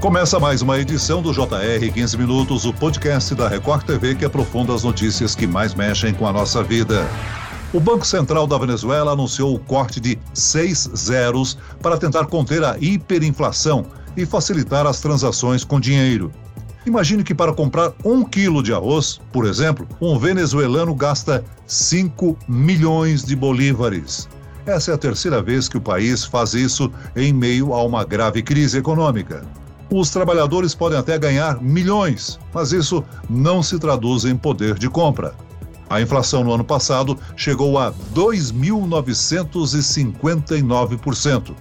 Começa mais uma edição do JR 15 Minutos, o podcast da Record TV que aprofunda as notícias que mais mexem com a nossa vida. O Banco Central da Venezuela anunciou o corte de seis zeros para tentar conter a hiperinflação e facilitar as transações com dinheiro. Imagine que para comprar um quilo de arroz, por exemplo, um venezuelano gasta 5 milhões de bolívares. Essa é a terceira vez que o país faz isso em meio a uma grave crise econômica. Os trabalhadores podem até ganhar milhões, mas isso não se traduz em poder de compra. A inflação no ano passado chegou a 2.959%.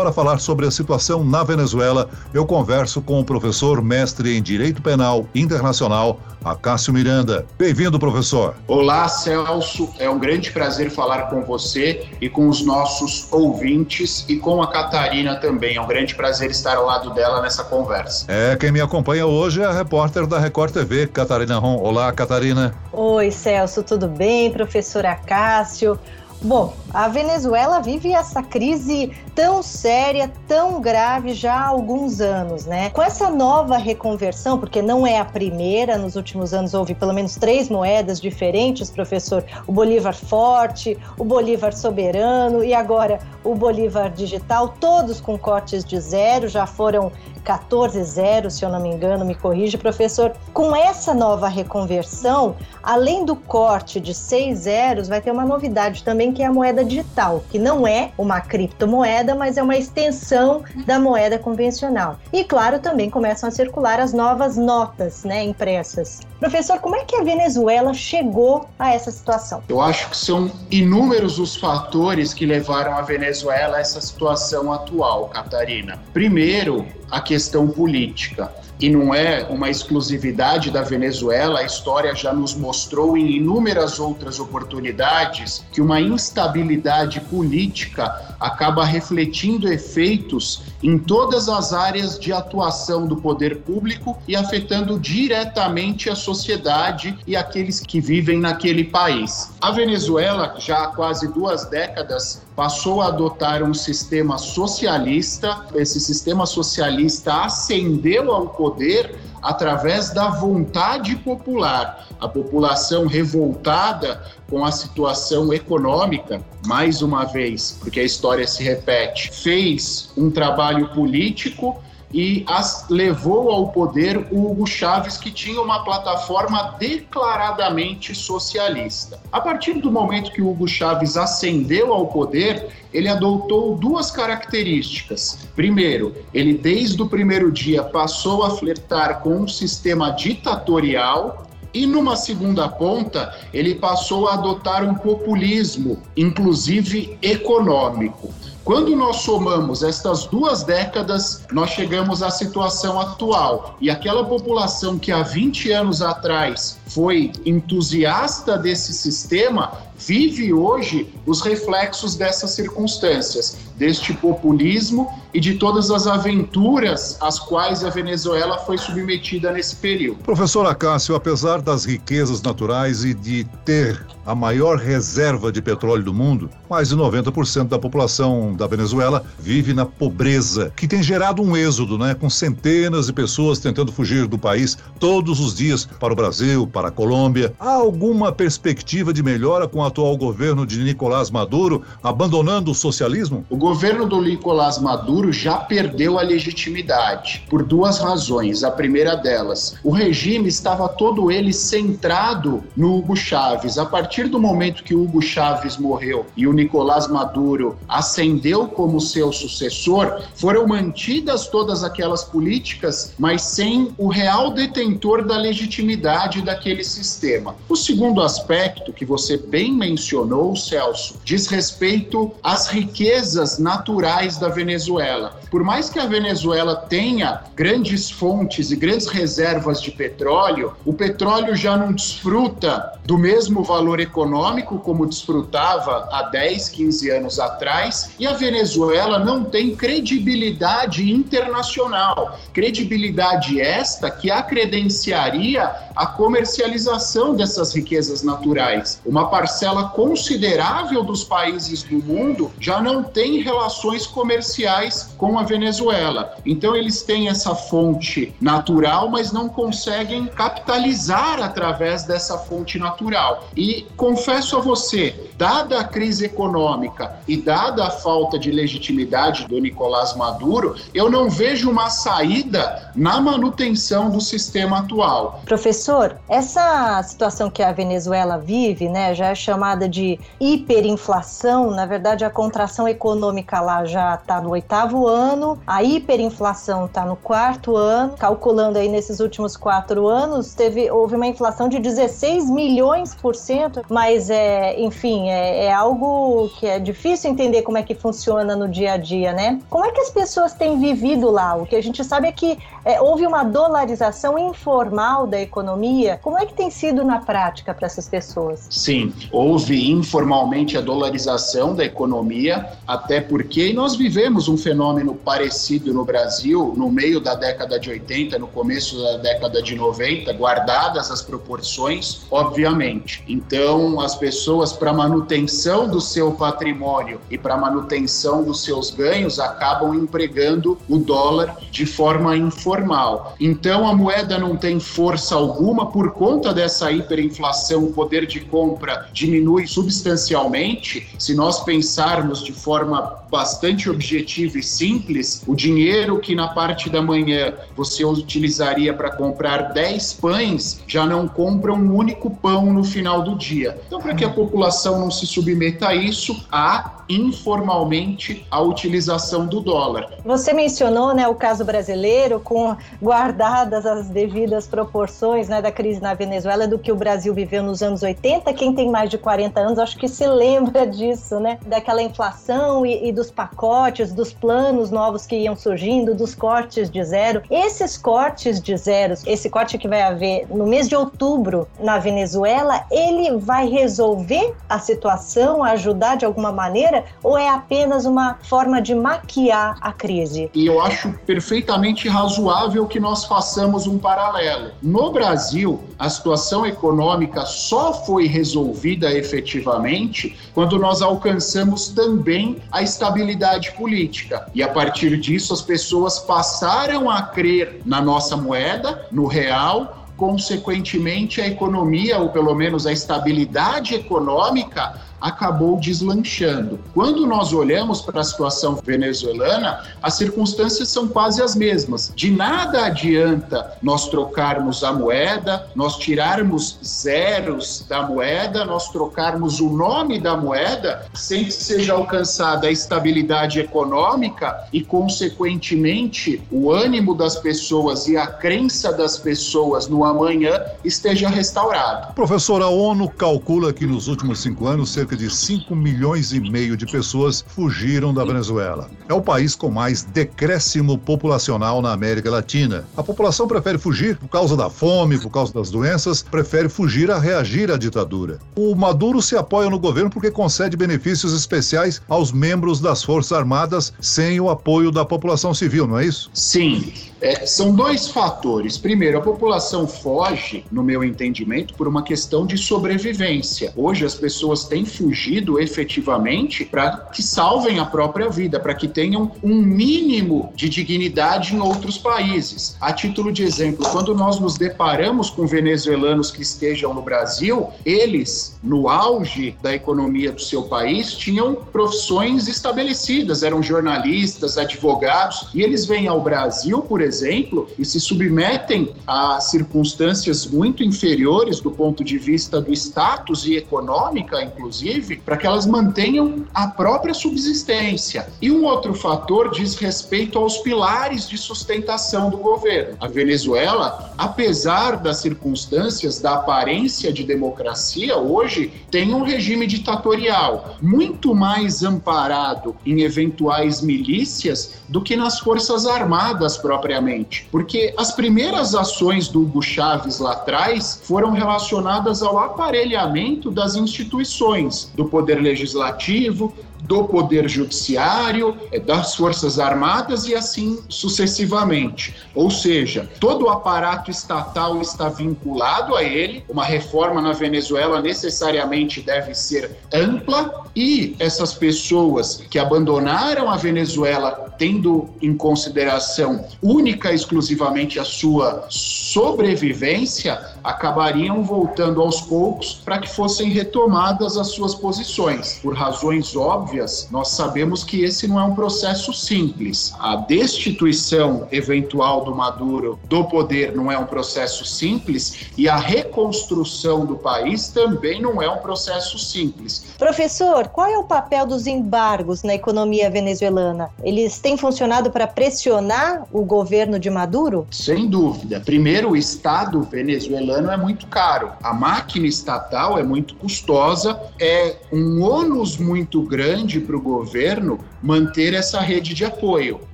Para falar sobre a situação na Venezuela, eu converso com o professor mestre em Direito Penal Internacional, Acácio Miranda. Bem-vindo, professor. Olá, Celso. É um grande prazer falar com você e com os nossos ouvintes e com a Catarina também. É um grande prazer estar ao lado dela nessa conversa. É, quem me acompanha hoje é a repórter da Record TV, Catarina Ron. Olá, Catarina. Oi, Celso, tudo bem? Professor Acácio. Bom, a Venezuela vive essa crise tão séria, tão grave já há alguns anos, né? Com essa nova reconversão, porque não é a primeira, nos últimos anos houve pelo menos três moedas diferentes, professor: o Bolívar forte, o Bolívar soberano e agora o Bolívar digital, todos com cortes de zero, já foram 14 zeros, se eu não me engano, me corrige, professor. Com essa nova reconversão, além do corte de seis zeros, vai ter uma novidade também que é a moeda digital, que não é uma criptomoeda, mas é uma extensão da moeda convencional. E claro, também começam a circular as novas notas, né, impressas. Professor, como é que a Venezuela chegou a essa situação? Eu acho que são inúmeros os fatores que levaram a Venezuela a essa situação atual, Catarina. Primeiro, a questão política e não é uma exclusividade da Venezuela, a história já nos mostrou em inúmeras outras oportunidades que uma instabilidade política acaba refletindo efeitos em todas as áreas de atuação do poder público e afetando diretamente a sociedade e aqueles que vivem naquele país. A Venezuela, já há quase duas décadas, passou a adotar um sistema socialista. Esse sistema socialista ascendeu ao poder através da vontade popular. A população revoltada com a situação econômica, mais uma vez, porque a história se repete, fez um trabalho político e as levou ao poder o Hugo Chávez, que tinha uma plataforma declaradamente socialista. A partir do momento que o Hugo Chávez ascendeu ao poder, ele adotou duas características. Primeiro, ele desde o primeiro dia passou a flertar com um sistema ditatorial e numa segunda ponta, ele passou a adotar um populismo, inclusive econômico. Quando nós somamos estas duas décadas, nós chegamos à situação atual. E aquela população que há 20 anos atrás foi entusiasta desse sistema, vive hoje os reflexos dessas circunstâncias, deste populismo e de todas as aventuras às quais a Venezuela foi submetida nesse período. Professor Acácio, apesar das riquezas naturais e de ter a maior reserva de petróleo do mundo, mais de 90% da população da Venezuela vive na pobreza, que tem gerado um êxodo, né, com centenas de pessoas tentando fugir do país todos os dias para o Brasil, para a Colômbia. Há alguma perspectiva de melhora com a atual governo de Nicolás Maduro, abandonando o socialismo? O governo do Nicolás Maduro já perdeu a legitimidade por duas razões. A primeira delas, o regime estava todo ele centrado no Hugo Chávez. A partir do momento que Hugo Chávez morreu e o Nicolás Maduro ascendeu como seu sucessor, foram mantidas todas aquelas políticas, mas sem o real detentor da legitimidade daquele sistema. O segundo aspecto que você bem mencionou, Celso, diz respeito às riquezas naturais da Venezuela. Por mais que a Venezuela tenha grandes fontes e grandes reservas de petróleo, o petróleo já não desfruta do mesmo valor econômico como desfrutava há 10, 15 anos atrás, e a Venezuela não tem credibilidade internacional. Credibilidade esta que a credenciaria a comercialização dessas riquezas naturais. Uma parcela considerável dos países do mundo já não tem relações comerciais com a Venezuela. Então eles têm essa fonte natural, mas não conseguem capitalizar através dessa fonte natural. E confesso a você, dada a crise econômica e dada a falta de legitimidade do Nicolás Maduro, eu não vejo uma saída na manutenção do sistema atual. Professor, essa situação que a Venezuela vive, né, já é chamada de hiperinflação, na verdade a contração econômica lá já está no oitavo ano, a hiperinflação está no quarto ano, calculando aí nesses últimos quatro anos, teve, houve uma inflação de 16 milhões por cento, mas é, enfim, é, é algo que é difícil entender como é que funciona no dia a dia, né? Como é que as pessoas têm vivido lá? O que a gente sabe é que é, houve uma dolarização informal da economia. Como é que tem sido na prática para essas pessoas? Sim, houve informalmente a dolarização da economia, até porque nós vivemos um fenômeno parecido no Brasil no meio da década de 80, no começo da década de 90, guardadas as proporções, obviamente. Então, as pessoas, para manutenção do seu patrimônio e para manutenção dos seus ganhos, acabam empregando o dólar de forma informal. Então, a moeda não tem força alguma por conta dessa hiperinflação, o poder de compra diminui substancialmente. Se nós pensarmos de forma bastante objetiva e simples, o dinheiro que na parte da manhã você utilizaria para comprar 10 pães já não compra um único pão no final do dia. Então, para que a população não se submeta a isso, há informalmente a utilização do dólar. Você mencionou, né, o caso brasileiro com guardadas as devidas proporções, né, da crise na Venezuela do que o Brasil viveu nos anos 80. Quem tem mais de 40 anos, acho que se lembra disso, né, daquela inflação e, e dos pacotes, dos planos novos que iam surgindo, dos cortes de zero. Esses cortes de zeros, esse corte que vai haver no mês de outubro na Venezuela, ele vai resolver a situação, ajudar de alguma maneira ou é apenas uma forma de maquiar a crise? E eu acho perfeitamente razoável que nós façamos um paralelo. No Brasil, a situação econômica só foi resolvida efetivamente quando nós alcançamos também a estabilidade política. E a partir disso, as pessoas passaram a crer na nossa moeda, no real, consequentemente, a economia, ou pelo menos a estabilidade econômica, acabou deslanchando. Quando nós olhamos para a situação venezuelana, as circunstâncias são quase as mesmas. De nada adianta nós trocarmos a moeda, nós tirarmos zeros da moeda, nós trocarmos o nome da moeda, sem que seja alcançada a estabilidade econômica e, consequentemente, o ânimo das pessoas e a crença das pessoas no amanhã esteja restaurado. Professor, a ONU calcula que nos últimos cinco anos cerca cerca de 5 milhões e meio de pessoas fugiram da Venezuela. É o país com mais decréscimo populacional na América Latina. A população prefere fugir por causa da fome, por causa das doenças, prefere fugir a reagir à ditadura. O Maduro se apoia no governo porque concede benefícios especiais aos membros das Forças Armadas sem o apoio da população civil, não é isso? Sim. É, são dois fatores. Primeiro, a população foge, no meu entendimento, por uma questão de sobrevivência. Hoje as pessoas têm fugido efetivamente para que salvem a própria vida, para que tenham um mínimo de dignidade em outros países. A título de exemplo, quando nós nos deparamos com venezuelanos que estejam no Brasil, eles, no auge da economia do seu país, tinham profissões estabelecidas, eram jornalistas, advogados, e eles vêm ao Brasil, por exemplo, e se submetem a circunstâncias muito inferiores do ponto de vista do status e econômica, inclusive inclusive, para que elas mantenham a própria subsistência. E um outro fator diz respeito aos pilares de sustentação do governo. A Venezuela, apesar das circunstâncias da aparência de democracia, hoje tem um regime ditatorial muito mais amparado em eventuais milícias do que nas forças armadas propriamente. Porque as primeiras ações do Hugo Chávez lá atrás foram relacionadas ao aparelhamento das instituições do Poder Legislativo, do Poder Judiciário, é, das Forças Armadas e assim sucessivamente. Ou seja, todo o aparato estatal está vinculado a ele. Uma reforma na Venezuela necessariamente deve ser ampla e essas pessoas que abandonaram a Venezuela tendo em consideração única e exclusivamente a sua sobrevivência, acabariam voltando aos poucos para que fossem retomadas as suas posições. Por razões óbvias, nós sabemos que esse não é um processo simples. A destituição eventual do Maduro do poder não é um processo simples e a reconstrução do país também não é um processo simples. Professor, qual é o papel dos embargos na economia venezuelana? Eles têm funcionado para pressionar o governo de Maduro? Sem dúvida. Primeiro, o Estado venezuelano é muito caro. A máquina estatal é muito custosa, é um ônus muito grande para o governo manter essa rede de apoio.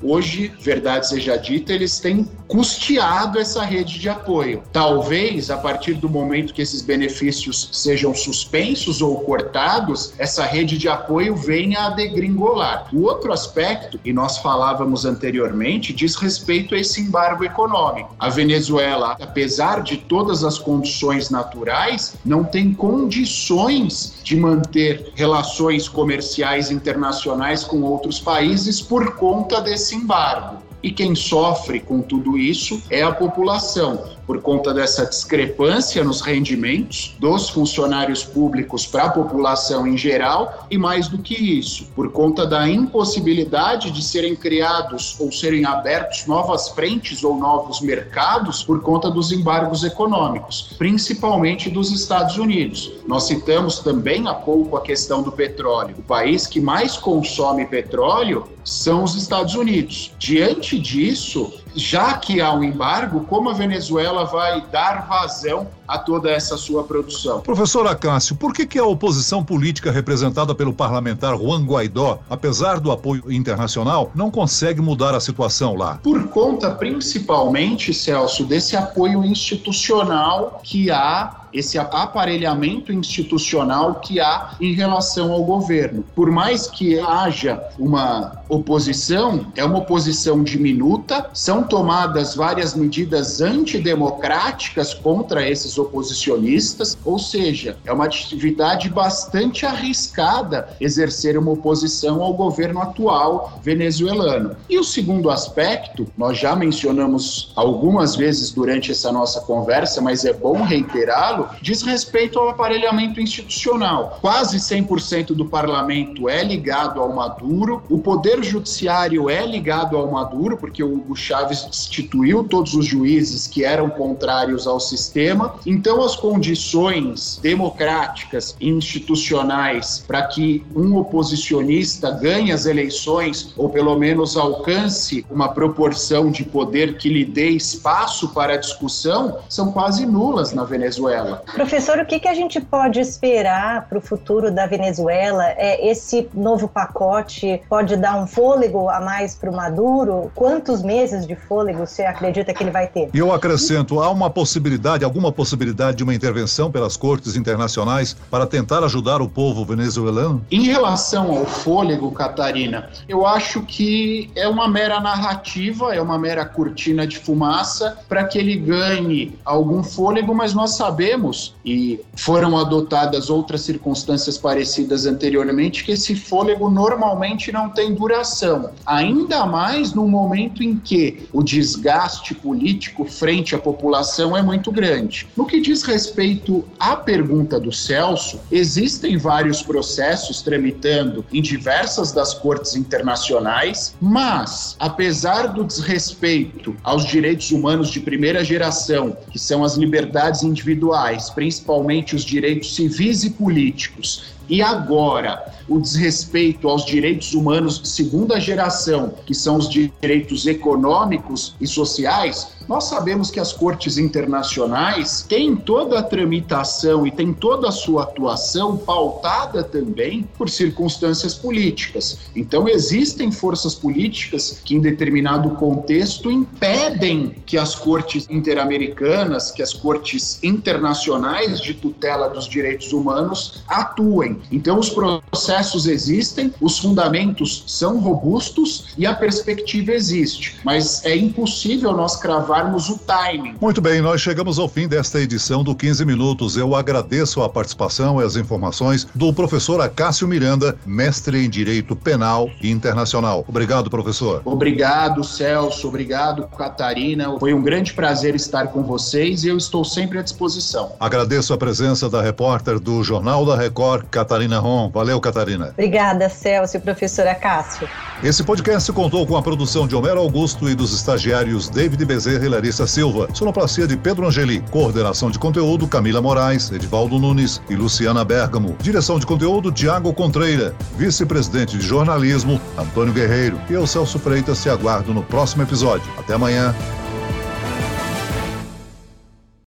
Hoje, verdade seja dita, eles têm custeado essa rede de apoio. Talvez, a partir do momento que esses benefícios sejam suspensos ou cortados, essa rede de apoio venha a degringolar. O outro aspecto, e nós falávamos anteriormente, diz respeito a esse embargo econômico. A Venezuela, apesar de todas as condições naturais, não tem condições de manter relações comerciais internacionais com outros países por conta desse embargo. E quem sofre com tudo isso é a população por conta dessa discrepância nos rendimentos dos funcionários públicos para a população em geral e mais do que isso, por conta da impossibilidade de serem criados ou serem abertos novas frentes ou novos mercados por conta dos embargos econômicos, principalmente dos Estados Unidos. Nós citamos também há pouco a questão do petróleo. O país que mais consome petróleo são os Estados Unidos. Diante disso, já que há um embargo, como a Venezuela vai dar vazão a toda essa sua produção. Professor Acácio, por que, que a oposição política representada pelo parlamentar Juan Guaidó, apesar do apoio internacional, não consegue mudar a situação lá? Por conta, principalmente, Celso, desse apoio institucional que há esse aparelhamento institucional que há em relação ao governo. Por mais que haja uma oposição, é uma oposição diminuta, são tomadas várias medidas antidemocráticas contra esses oposicionistas, ou seja, é uma atividade bastante arriscada exercer uma oposição ao governo atual venezuelano. E o segundo aspecto, nós já mencionamos algumas vezes durante essa nossa conversa, mas é bom reiterá-lo, diz respeito ao aparelhamento institucional. Quase 100% do parlamento é ligado ao Maduro, o poder judiciário é ligado ao Maduro, porque o Hugo Chávez destituiu todos os juízes que eram contrários ao sistema. Então, as condições democráticas e institucionais para que um oposicionista ganhe as eleições ou pelo menos alcance uma proporção de poder que lhe dê espaço para a discussão são quase nulas na Venezuela. Professor, o que, que a gente pode esperar para o futuro da Venezuela? É, esse novo pacote pode dar um fôlego a mais para o Maduro? Quantos meses de fôlego você acredita que ele vai ter? E eu acrescento, há uma possibilidade, alguma possibilidade de uma intervenção pelas cortes internacionais para tentar ajudar o povo venezuelano? Em relação ao fôlego, Catarina, eu acho que é uma mera narrativa, é uma mera cortina de fumaça para que ele ganhe algum fôlego, mas nós sabemos sabemos, e foram adotadas outras circunstâncias parecidas anteriormente, que esse fôlego normalmente não tem duração. Ainda mais no momento em que o desgaste político frente à população é muito grande. No que diz respeito à pergunta do Celso, existem vários processos tramitando em diversas das cortes internacionais, mas, apesar do desrespeito aos direitos humanos de primeira geração, que são as liberdades individuais, principalmente os direitos civis e políticos, e agora o desrespeito aos direitos humanos de segunda geração, que são os direitos econômicos e sociais, nós sabemos que as cortes internacionais têm toda a tramitação e têm toda a sua atuação pautada também por circunstâncias políticas. Então, existem forças políticas que, em determinado contexto, impedem que as cortes interamericanas, que as cortes internacionais de tutela dos direitos humanos atuem. Então, os processos existem, os fundamentos são robustos e a perspectiva existe, mas é impossível nós o timing. Muito bem, nós chegamos ao fim desta edição do 15 Minutos. Eu agradeço a participação e as informações do professor Acácio Miranda, mestre em Direito Penal e Internacional. Obrigado, professor. Obrigado, Celso. Obrigado, Catarina. Foi um grande prazer estar com vocês e eu estou sempre à disposição. Agradeço a presença da repórter do Jornal da Record, Catarina Ron. Valeu, Catarina. Obrigada, Celso e professora Cássio. Esse podcast contou com a produção de Homero Augusto e dos estagiários David Bezerra e Larissa Silva, sonoplastia de Pedro Angeli, coordenação de conteúdo Camila Moraes, Edivaldo Nunes e Luciana Bergamo, direção de conteúdo Tiago Contreira, vice-presidente de jornalismo Antônio Guerreiro e eu, Celso Freitas, te aguardo no próximo episódio. Até amanhã.